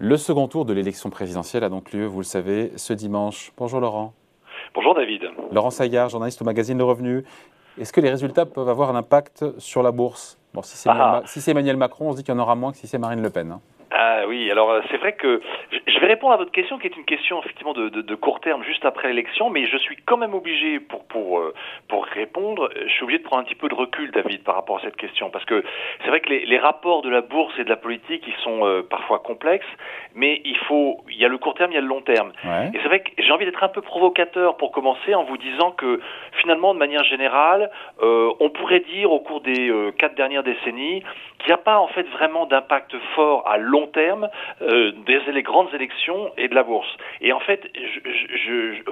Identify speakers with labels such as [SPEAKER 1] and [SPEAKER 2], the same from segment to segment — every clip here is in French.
[SPEAKER 1] Le second tour de l'élection présidentielle a donc lieu, vous le savez, ce dimanche. Bonjour Laurent.
[SPEAKER 2] Bonjour David.
[SPEAKER 1] Laurent Saillard, journaliste au magazine Le Revenu. Est-ce que les résultats peuvent avoir un impact sur la bourse? Bon, si c'est ah. Emmanuel Macron, on se dit qu'il y en aura moins que si c'est Marine Le Pen. Hein.
[SPEAKER 2] Ah oui, alors euh, c'est vrai que je vais répondre à votre question qui est une question effectivement de, de, de court terme juste après l'élection, mais je suis quand même obligé pour pour euh, pour répondre, je suis obligé de prendre un petit peu de recul, David, par rapport à cette question, parce que c'est vrai que les, les, rapports de la bourse et de la politique, ils sont euh, parfois complexes, mais il faut, il y a le court terme, il y a le long terme, et c'est vrai que j'ai envie d'être un peu provocateur pour commencer en vous disant que finalement, de manière générale, euh, on pourrait dire au cours des quatre dernières décennies qu'il n'y a pas en fait vraiment d'impact fort à long terme euh, des grandes élections et de la bourse. Et en fait,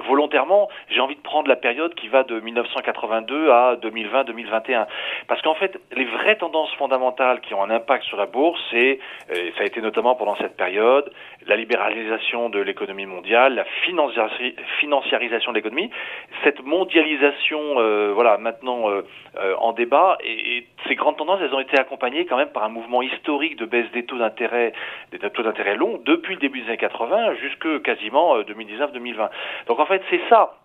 [SPEAKER 2] volontairement, j'ai envie de prendre la période qui va de 1982 à 2020-2021, parce qu'en fait, les vraies tendances fondamentales qui ont un impact sur la bourse, c'est, euh, ça a été notamment pendant cette période, la libéralisation de l'économie mondiale, la financiarisation de l'économie, cette mondialisation, euh, voilà, maintenant euh, en débat, et, ces grandes tendances, elles ont été accompagnées quand même par un mouvement historique de baisse des taux d'intérêt, des taux d'intérêt longs, depuis le début des années 80 jusque quasiment 2019-2020. Donc en fait, c'est ça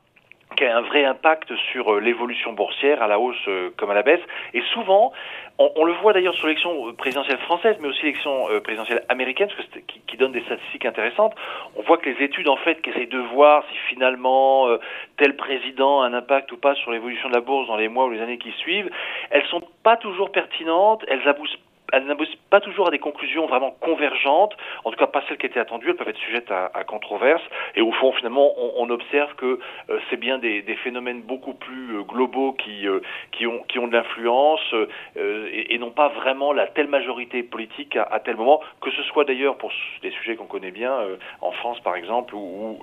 [SPEAKER 2] qui a un vrai impact sur euh, l'évolution boursière à la hausse euh, comme à la baisse. Et souvent, on, le voit d'ailleurs sur l'élection euh, présidentielle française, mais aussi l'élection présidentielle américaine, qui, qui, donne des statistiques intéressantes. On voit que les études en fait qui essayent de voir si finalement tel président a un impact ou pas sur l'évolution de la bourse dans les mois ou les années qui suivent, elles sont pas toujours pertinentes, elles aboutent elles n'aboutissent pas toujours à des conclusions vraiment convergentes, en tout cas pas celles qui étaient attendues, elles peuvent être sujettes à, à controverse, et au fond finalement on, observe que euh, c'est bien des, phénomènes beaucoup plus euh, globaux qui, euh, qui, ont, de l'influence, et, et, non pas vraiment la telle majorité politique à, tel moment, que ce soit d'ailleurs pour des sujets qu'on connaît bien, en France par exemple, ou,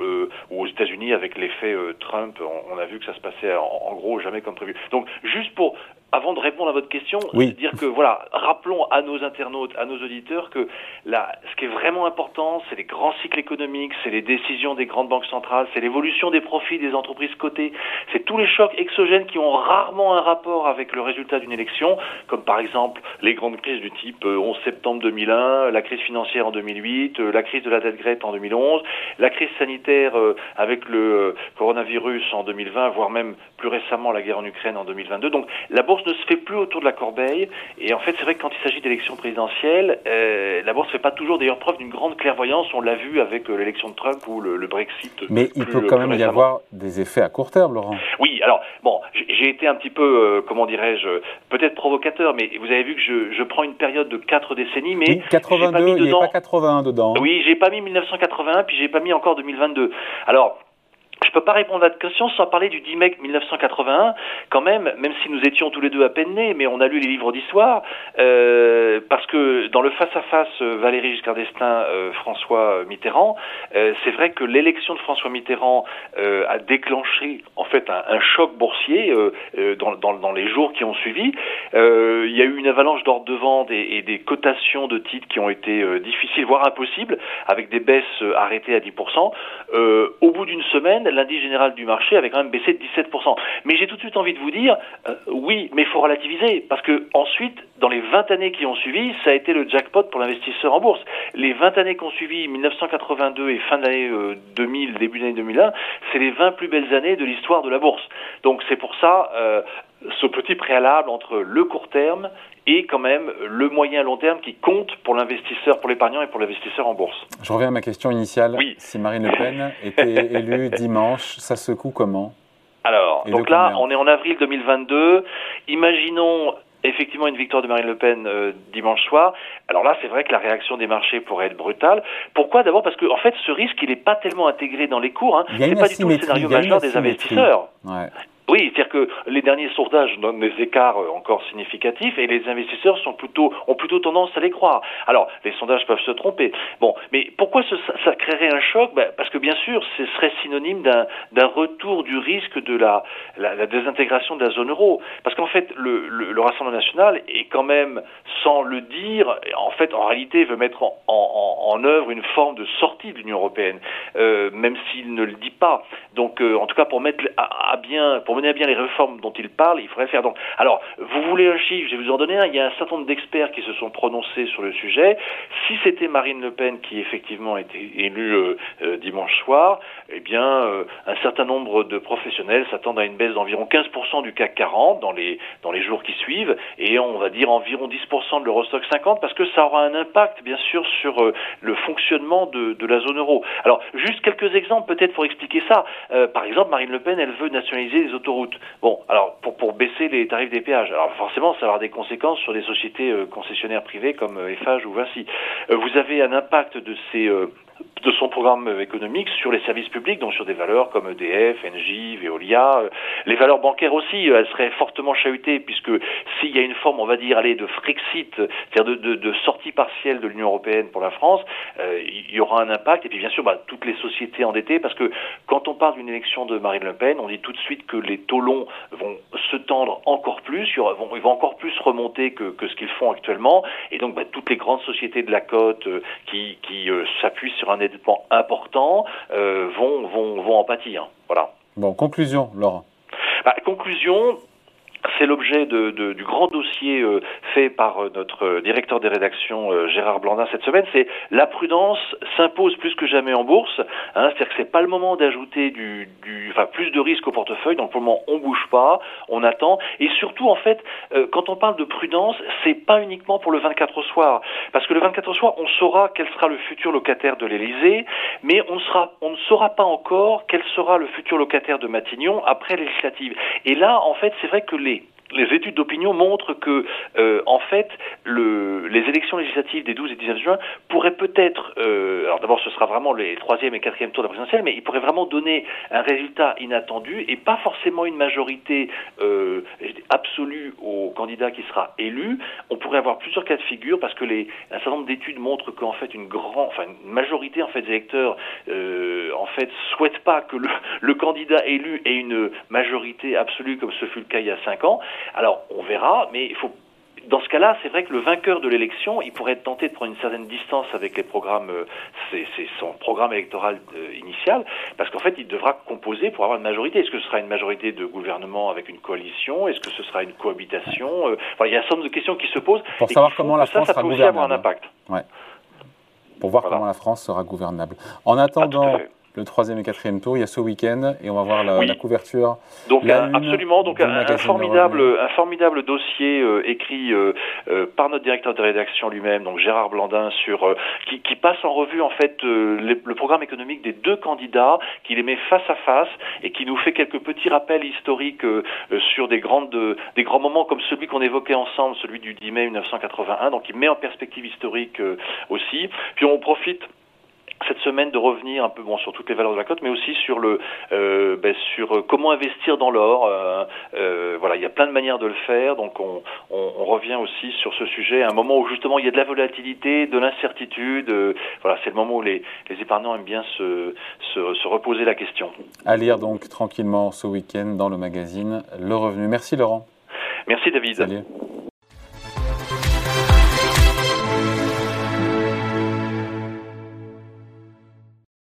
[SPEAKER 2] aux États-Unis avec l'effet Trump, on, on, a vu que ça se passait en, en gros jamais comme prévu. Donc juste pour avant de répondre à votre question, dire que voilà, rappelons à nos internautes, à nos auditeurs que là, ce qui est vraiment important, c'est les grands cycles économiques, c'est les décisions des grandes banques centrales, c'est l'évolution des profits des entreprises cotées, c'est tous les chocs exogènes qui ont rarement un rapport avec le résultat d'une élection, comme par exemple les grandes crises du type 11 euh, septembre 2001, la crise financière en 2008, euh, la crise de la dette grecque en 2011, la crise sanitaire euh, avec le coronavirus en 2020, voire même plus récemment la guerre en Ukraine en 2022. Donc la bourse ne se fait plus autour de la corbeille. Et en fait, c'est vrai que quand il s'agit d'élections présidentielles, euh, la bourse ne fait pas toujours d'ailleurs preuve d'une grande clairvoyance. On l'a vu avec euh, l'élection de Trump ou le, Brexit.
[SPEAKER 1] Mais il peut quand même y avoir des effets à court terme, Laurent.
[SPEAKER 2] Oui, alors, bon, j'ai été un petit peu, euh, comment dirais-je, peut-être provocateur, mais vous avez vu que je, je, prends une période de quatre décennies, mais.
[SPEAKER 1] Oui, 82, il n'y a pas 81 dedans.
[SPEAKER 2] Oui, j'ai pas mis 1981, puis j'ai pas mis encore 2022. Alors, je peux pas répondre à votre question sans parler du 10 mai 1981, quand même, même si nous étions tous les deux à peine nés, mais on a lu les livres d'histoire, euh, parce que dans le face-à-face euh, Valéry Giscard d'Estaing, euh, François Mitterrand, c'est vrai que l'élection de François Mitterrand a déclenché en fait un, choc boursier dans, les jours qui ont suivi. il y a eu une avalanche d'ordre de vente et, des cotations de titres qui ont été difficiles, voire impossibles, avec des baisses arrêtées à 10%. au bout d'une semaine, l'indice général du marché avait quand même baissé de 17%. Mais j'ai tout de suite envie de vous dire, euh, oui, mais il faut relativiser, parce que ensuite, dans les 20 années qui ont suivi, ça a été le jackpot pour l'investisseur en bourse. Les 20 années qui ont suivi, 1982 et fin de l'année 2000, euh, début de l'année 2001, c'est les 20 plus belles années de l'histoire de la bourse. Donc c'est pour ça, euh, ce petit préalable entre le court terme et quand même le moyen long terme qui compte pour l'investisseur, pour l'épargnant et pour l'investisseur en bourse.
[SPEAKER 1] Je reviens à ma question initiale.
[SPEAKER 2] Oui.
[SPEAKER 1] Si Marine Le Pen était élue dimanche, ça secoue comment?
[SPEAKER 2] Alors, donc là, on est en avril 2022. Imaginons effectivement une victoire de Marine Le Pen euh, dimanche soir. Alors là, c'est vrai que la réaction des marchés pourrait être brutale. Pourquoi? D'abord parce que en fait, ce risque, il n'est pas tellement intégré dans les cours. Hein. C'est pas du tout le scénario majeur des investisseurs.
[SPEAKER 1] Ouais.
[SPEAKER 2] Oui, c'est-à-dire que les derniers sondages donnent des écarts euh, encore significatifs et les investisseurs ont plutôt tendance à les croire. Alors, les sondages peuvent se tromper. Bon, mais pourquoi ça créerait un choc? Ben, Parce que bien sûr, ce serait synonyme d'un retour du risque de la, désintégration de la zone euro. Parce qu'en fait, le, le, le, Rassemblement national est quand même, sans le dire, en fait, en réalité, veut mettre en, œuvre une forme de sortie de l'Union européenne, euh, même s'il ne le dit pas. Donc, euh, en tout cas, pour mettre à, bien, comprenez bien les réformes dont il parle, il faudrait faire. Donc, alors, vous voulez un chiffre, je vais vous en donner un. Il y a un certain nombre d'experts qui se sont prononcés sur le sujet. Si c'était Marine Le Pen qui effectivement été élue euh, euh, dimanche soir, eh bien, euh, un certain nombre de professionnels s'attendent à une baisse d'environ 15% du CAC 40 dans les dans les jours qui suivent, et on va dire environ 10% de l'Eurostock 50, parce que ça aura un impact, bien sûr, sur le fonctionnement de, la zone euro. Alors, juste quelques exemples peut-être pour expliquer ça. par exemple, Marine Le Pen, elle veut nationaliser les Bon, alors pour baisser les tarifs des péages. Alors forcément, ça va avoir des conséquences sur des sociétés concessionnaires privées comme Eiffage ou Vinci. vous avez un impact de ces de son programme économique sur les services publics, donc sur des valeurs comme EDF, Engie, Veolia. Les valeurs bancaires aussi, elles seraient fortement chahutées puisque s'il y a une forme, on va dire, allez, de Frexit, c'est-à-dire de, sortie partielle de l'Union européenne pour la France, euh, il y aura un impact. Et puis bien sûr, bah, toutes les sociétés endettées, parce que quand on parle d'une élection de Marine Le Pen, on dit tout de suite que les taux longs vont se tendre encore plus, ils vont, encore plus remonter que, ce qu'ils font actuellement. Et donc, bah, toutes les grandes sociétés de la côte euh, qui, euh, s'appuient sur un endettement important euh, vont, vont, vont en pâtir. Voilà.
[SPEAKER 1] Bon, conclusion, Laurent.
[SPEAKER 2] Bah, conclusion, c'est l'objet du grand dossier euh, fait par euh, notre directeur des rédactions euh, Gérard Blandin cette semaine. C'est la prudence s'impose plus que jamais en bourse. Hein, C'est-à-dire que c'est pas le moment d'ajouter du, plus de risques au portefeuille. Donc pour le moment, on bouge pas, on attend. Et surtout, en fait, quand on parle de prudence, c'est pas uniquement pour le 24 au soir, parce que le 24 au soir, on saura quel sera le futur locataire de l'Élysée, mais on ne saura pas encore quel sera le futur locataire de Matignon après législative. Et là, en fait, c'est vrai que les les études d'opinion montrent que, euh, en fait, le, les élections législatives des 12 et 19 juin pourraient peut-être, euh, alors d'abord ce sera vraiment les troisième et quatrième tours de la présidentielle, mais ils pourraient vraiment donner un résultat inattendu et pas forcément une majorité euh, absolue au candidat qui sera élu. On pourrait avoir plusieurs cas de figure parce que les, un certain nombre d'études montrent qu'en fait une grande, enfin une majorité en fait des électeurs, euh, en fait souhaitent pas que le, le candidat élu ait une majorité absolue comme ce fut le cas il y a cinq ans. Alors, on verra, mais il faut dans ce cas-là, c'est vrai que le vainqueur de l'élection, il pourrait être tenté de prendre une certaine distance avec les programmes, euh, c'est son programme électoral euh, initial, parce qu'en fait, il devra composer pour avoir une majorité. Est-ce que ce sera une majorité de gouvernement avec une coalition? Est-ce que ce sera une cohabitation? Euh, Il y a un certain nombre de questions qui se posent.
[SPEAKER 1] Pour savoir comment la France
[SPEAKER 2] ça,
[SPEAKER 1] ça
[SPEAKER 2] peut
[SPEAKER 1] aussi
[SPEAKER 2] avoir un impact.
[SPEAKER 1] Ouais. Pour voir comment la France sera gouvernable. En attendant le troisième et quatrième tour. Il y a ce week-end et on va voir la,
[SPEAKER 2] oui.
[SPEAKER 1] la couverture.
[SPEAKER 2] Donc un, absolument, donc un, un, formidable, un formidable dossier euh, écrit euh, euh, par notre directeur de rédaction lui-même, donc Gérard Blandin, sur euh, qui, qui, passe en revue en fait euh, le, programme économique des deux candidats, qui les met face à face et qui nous fait quelques petits rappels historiques euh, sur des grandes, des grands moments comme celui qu'on évoquait ensemble, celui du 10 mai 1981. Donc il met en perspective historique aussi. Puis on profite cette semaine de revenir un peu bon sur toutes les valeurs de la cote, mais aussi sur le euh, ben, sur comment investir dans l'or. Euh, euh, voilà, il y a plein de manières de le faire, donc on, on, on, revient aussi sur ce sujet à un moment où justement il y a de la volatilité, de l'incertitude. Euh, voilà, c'est le moment où les, les épargnants aiment bien se, se, se, reposer la question.
[SPEAKER 1] À lire donc tranquillement ce week-end dans le magazine Le Revenu. Merci Laurent.
[SPEAKER 2] Merci David.
[SPEAKER 1] Salut.